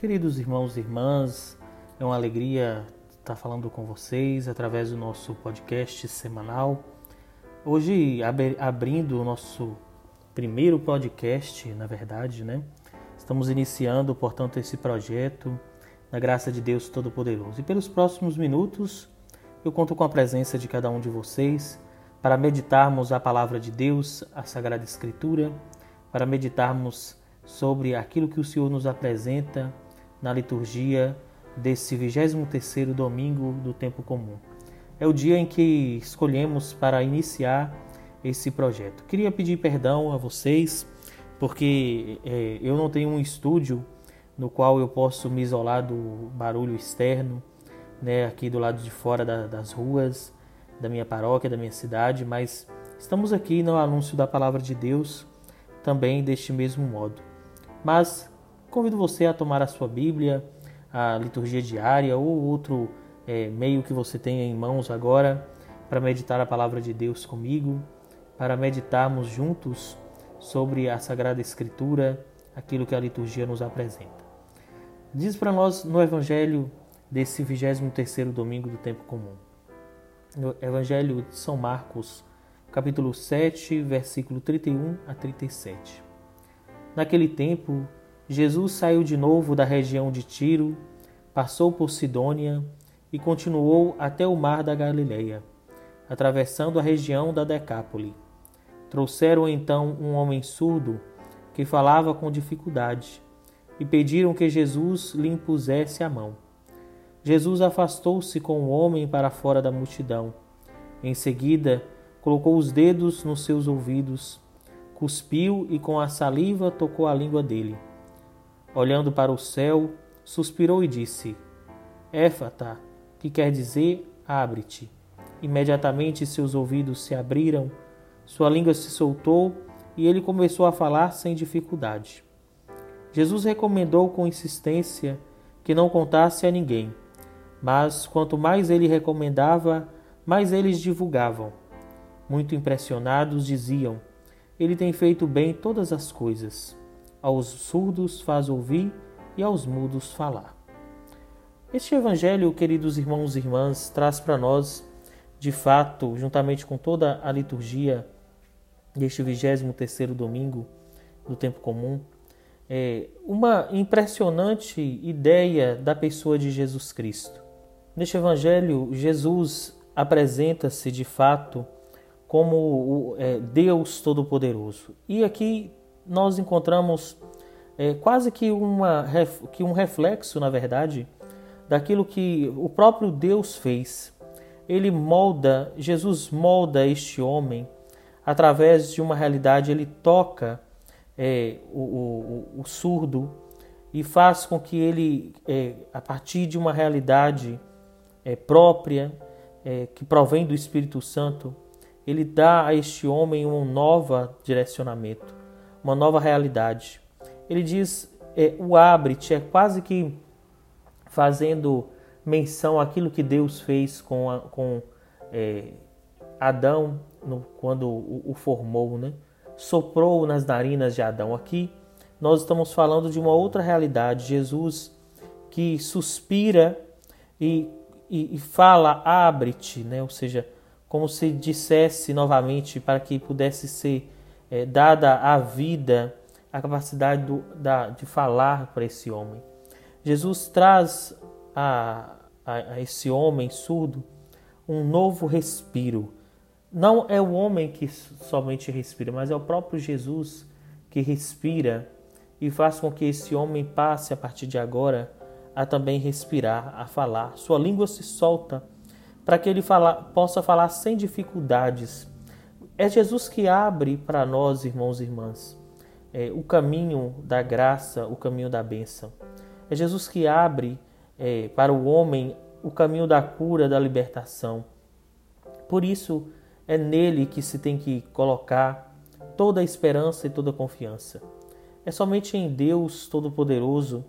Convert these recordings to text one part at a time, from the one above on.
Queridos irmãos e irmãs, é uma alegria estar falando com vocês através do nosso podcast semanal. Hoje, abrindo o nosso primeiro podcast, na verdade, né? Estamos iniciando, portanto, esse projeto na graça de Deus Todo-Poderoso. E pelos próximos minutos, eu conto com a presença de cada um de vocês para meditarmos a palavra de Deus, a Sagrada Escritura, para meditarmos sobre aquilo que o Senhor nos apresenta na liturgia desse 23º domingo do tempo comum. É o dia em que escolhemos para iniciar esse projeto. Queria pedir perdão a vocês porque é, eu não tenho um estúdio no qual eu posso me isolar do barulho externo, né, aqui do lado de fora da, das ruas da minha paróquia, da minha cidade, mas estamos aqui no anúncio da palavra de Deus também deste mesmo modo. Mas convido você a tomar a sua Bíblia, a liturgia diária ou outro é, meio que você tenha em mãos agora para meditar a palavra de Deus comigo, para meditarmos juntos sobre a Sagrada Escritura, aquilo que a liturgia nos apresenta. Diz para nós no Evangelho desse 23º domingo do tempo comum. No Evangelho de São Marcos, capítulo 7, versículo 31 a 37. Naquele tempo, Jesus saiu de novo da região de Tiro, passou por Sidônia e continuou até o mar da Galileia, atravessando a região da Decápole. Trouxeram então um homem surdo que falava com dificuldade e pediram que Jesus lhe impusesse a mão. Jesus afastou-se com o homem para fora da multidão. Em seguida, colocou os dedos nos seus ouvidos cuspiu e com a saliva tocou a língua dele. Olhando para o céu, suspirou e disse: Éfata, que quer dizer abre-te. Imediatamente seus ouvidos se abriram, sua língua se soltou e ele começou a falar sem dificuldade. Jesus recomendou com insistência que não contasse a ninguém, mas quanto mais ele recomendava, mais eles divulgavam. Muito impressionados, diziam: ele tem feito bem todas as coisas. Aos surdos faz ouvir e aos mudos falar. Este evangelho, queridos irmãos e irmãs, traz para nós, de fato, juntamente com toda a liturgia deste 23º domingo do tempo comum, é uma impressionante ideia da pessoa de Jesus Cristo. Neste evangelho, Jesus apresenta-se de fato como é, Deus Todo-Poderoso. E aqui nós encontramos é, quase que, uma, que um reflexo, na verdade, daquilo que o próprio Deus fez. Ele molda, Jesus molda este homem através de uma realidade, ele toca é, o, o, o, surdo e faz com que ele, é, a partir de uma realidade é, própria, é, que provém do Espírito Santo, ele dá a este homem um novo direcionamento, uma nova realidade. Ele diz: é, o abre-te é quase que fazendo menção àquilo que Deus fez com, a, com é, Adão no, quando o, o formou, né? soprou nas narinas de Adão. Aqui nós estamos falando de uma outra realidade. Jesus que suspira e, e, e fala: abre-te, né? ou seja, como se dissesse novamente para que pudesse ser é, dada a vida, a capacidade do, da, de falar para esse homem. Jesus traz a, a, a esse homem surdo um novo respiro. Não é o homem que somente respira, mas é o próprio Jesus que respira e faz com que esse homem passe a partir de agora a também respirar, a falar. Sua língua se solta para que ele fala, possa falar sem dificuldades. É Jesus que abre para nós, irmãos e irmãs, é, o caminho da graça, o caminho da bênção. É Jesus que abre é, para o homem o caminho da cura, da libertação. Por isso, é nele que se tem que colocar toda a esperança e toda a confiança. É somente em Deus Todo-Poderoso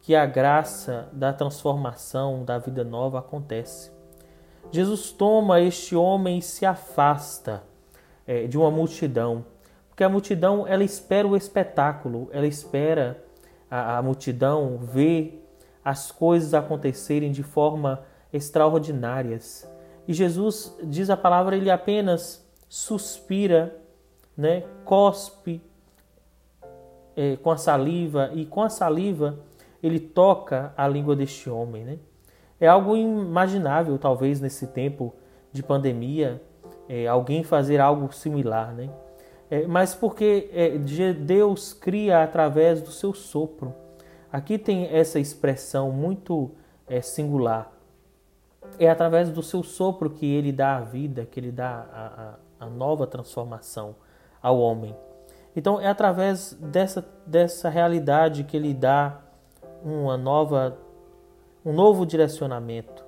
que a graça da transformação, da vida nova acontece. Jesus toma este homem e se afasta é, de uma multidão, porque a multidão ela espera o espetáculo, ela espera a, a multidão vê as coisas acontecerem de forma extraordinárias. E Jesus diz a palavra, ele apenas suspira, né, cospe é, com a saliva e com a saliva ele toca a língua deste homem, né? É algo imaginável, talvez nesse tempo de pandemia, é, alguém fazer algo similar, né? É, mas porque é, Deus cria através do seu sopro. Aqui tem essa expressão muito é, singular. É através do seu sopro que ele dá a vida, que ele dá a, a, a nova transformação ao homem. Então é através dessa, dessa realidade que ele dá uma nova, um novo direcionamento.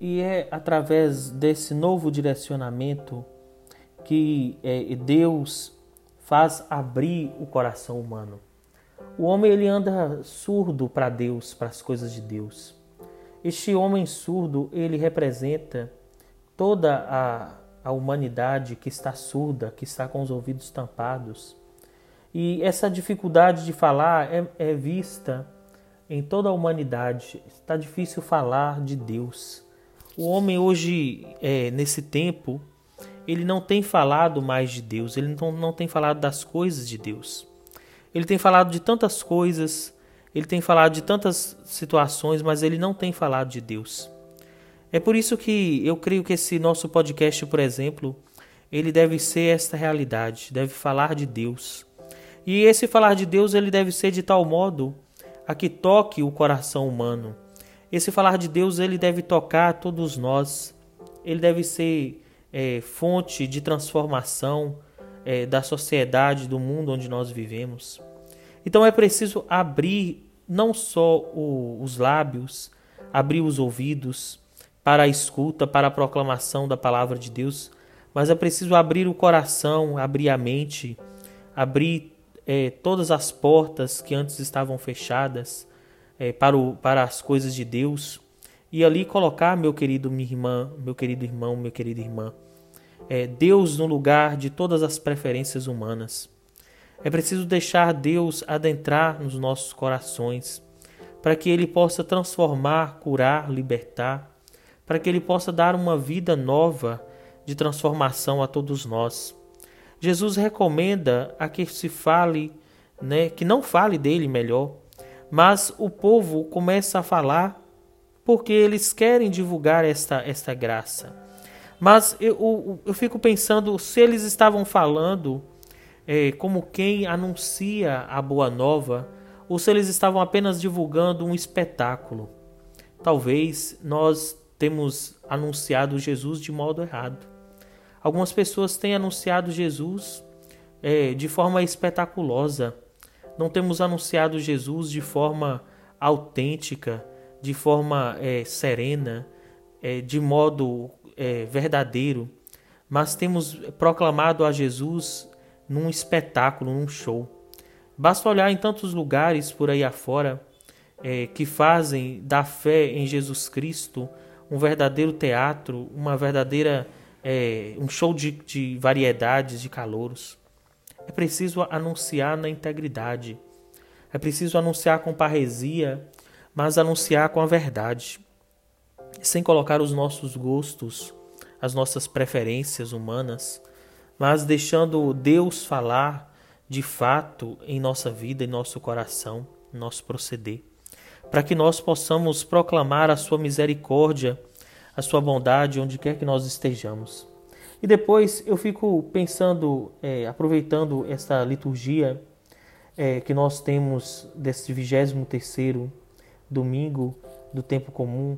E é através desse novo direcionamento que é, Deus faz abrir o coração humano. O homem ele anda surdo para Deus, para as coisas de Deus. Este homem surdo ele representa toda a, a humanidade que está surda, que está com os ouvidos tampados. E essa dificuldade de falar é, é vista em toda a humanidade. Está difícil falar de Deus. O homem hoje, é, nesse tempo, ele não tem falado mais de Deus, ele não, não tem falado das coisas de Deus. Ele tem falado de tantas coisas, ele tem falado de tantas situações, mas ele não tem falado de Deus. É por isso que eu creio que esse nosso podcast, por exemplo, ele deve ser esta realidade, deve falar de Deus. E esse falar de Deus, ele deve ser de tal modo a que toque o coração humano. Esse falar de Deus ele deve tocar todos nós. Ele deve ser é, fonte de transformação é, da sociedade, do mundo onde nós vivemos. Então é preciso abrir não só o, os lábios, abrir os ouvidos para a escuta, para a proclamação da palavra de Deus, mas é preciso abrir o coração, abrir a mente, abrir é, todas as portas que antes estavam fechadas é, para, o, para as coisas de Deus e ali colocar, meu querido minha irmã, meu querido irmão, minha querida irmã, é, Deus no lugar de todas as preferências humanas. É preciso deixar Deus adentrar nos nossos corações, para que Ele possa transformar, curar, libertar, para que Ele possa dar uma vida nova de transformação a todos nós. Jesus recomenda a que se fale, né, que não fale dele melhor, mas o povo começa a falar porque eles querem divulgar esta, esta graça. Mas eu, eu, eu fico pensando se eles estavam falando é, como quem anuncia a boa nova ou se eles estavam apenas divulgando um espetáculo. Talvez nós temos anunciado Jesus de modo errado. Algumas pessoas têm anunciado Jesus é, de forma espetaculosa. Não temos anunciado Jesus de forma autêntica, de forma é, serena, é, de modo é, verdadeiro, mas temos proclamado a Jesus num espetáculo, num show. Basta olhar em tantos lugares por aí afora é, que fazem da fé em Jesus Cristo um verdadeiro teatro, uma verdadeira é, um show de, de variedades, de calouros. É preciso anunciar na integridade. É preciso anunciar com parresia, mas anunciar com a verdade, sem colocar os nossos gostos, as nossas preferências humanas, mas deixando Deus falar de fato em nossa vida, em nosso coração, em nosso proceder, para que nós possamos proclamar a Sua misericórdia a sua bondade onde quer que nós estejamos. E depois eu fico pensando, é, aproveitando essa liturgia é, que nós temos desse 23 domingo do tempo comum,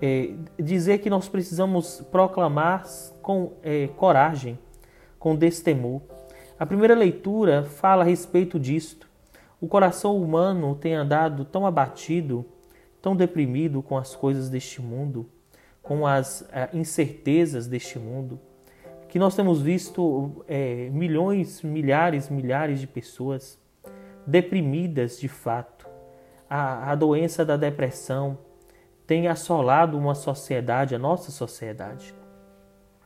é, dizer que nós precisamos proclamar com é, coragem, com destemor. A primeira leitura fala a respeito disto. O coração humano tem andado tão abatido, tão deprimido com as coisas deste mundo, com as é, incertezas deste mundo, que nós temos visto é, milhões, milhares, milhares de pessoas deprimidas de fato. A, a doença da depressão tem assolado uma sociedade, a nossa sociedade.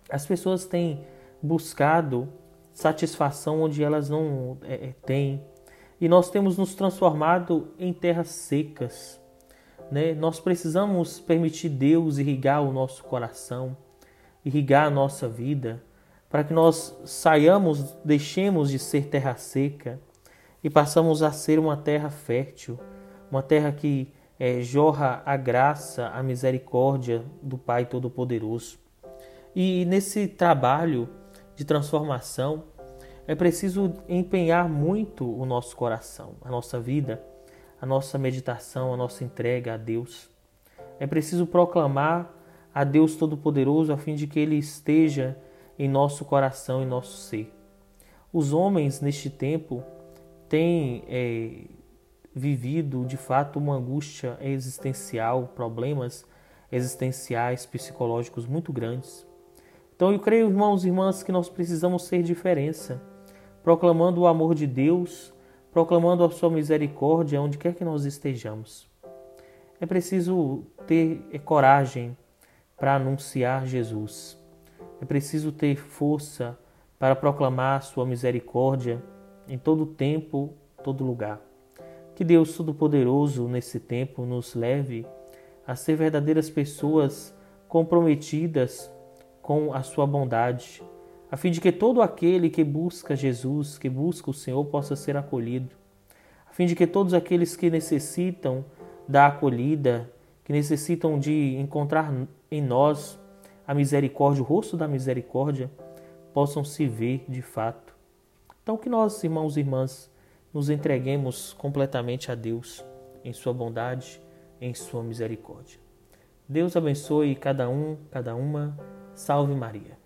As pessoas têm buscado satisfação onde elas não é, é têm. e nós temos nos transformado em terras secas. Né? Nós precisamos permitir Deus irrigar o nosso coração, irrigar a nossa vida, para que nós saiamos, deixemos de ser terra seca e passamos a ser uma terra fértil, uma terra que é, jorra a graça, a misericórdia do Pai Todo-Poderoso. E nesse trabalho de transformação, é preciso empenhar muito o nosso coração, a nossa vida, a nossa meditação, a nossa entrega a Deus. É preciso proclamar a Deus Todo-Poderoso a fim de que Ele esteja em nosso coração e nosso ser. Os homens neste tempo têm é, vivido de fato uma angústia existencial, problemas existenciais, psicológicos muito grandes. Então eu creio, irmãos e irmãs, que nós precisamos ser diferença, proclamando o amor de Deus, proclamando a sua misericórdia onde quer que nós estejamos. É preciso ter é, coragem para anunciar Jesus. É preciso ter força para proclamar sua misericórdia em todo tempo, todo lugar. Que Deus Todo-Poderoso nesse tempo nos leve a ser verdadeiras pessoas comprometidas com a sua bondade, a fim de que todo aquele que busca Jesus, que busca o Senhor, possa ser acolhido, a fim de que todos aqueles que necessitam da acolhida, que necessitam de encontrar em nós a misericórdia, o rosto da misericórdia, possam se ver de fato. Então, que nós, irmãos e irmãs, nos entreguemos completamente a Deus em Sua bondade, em Sua misericórdia. Deus abençoe cada um, cada uma. Salve Maria.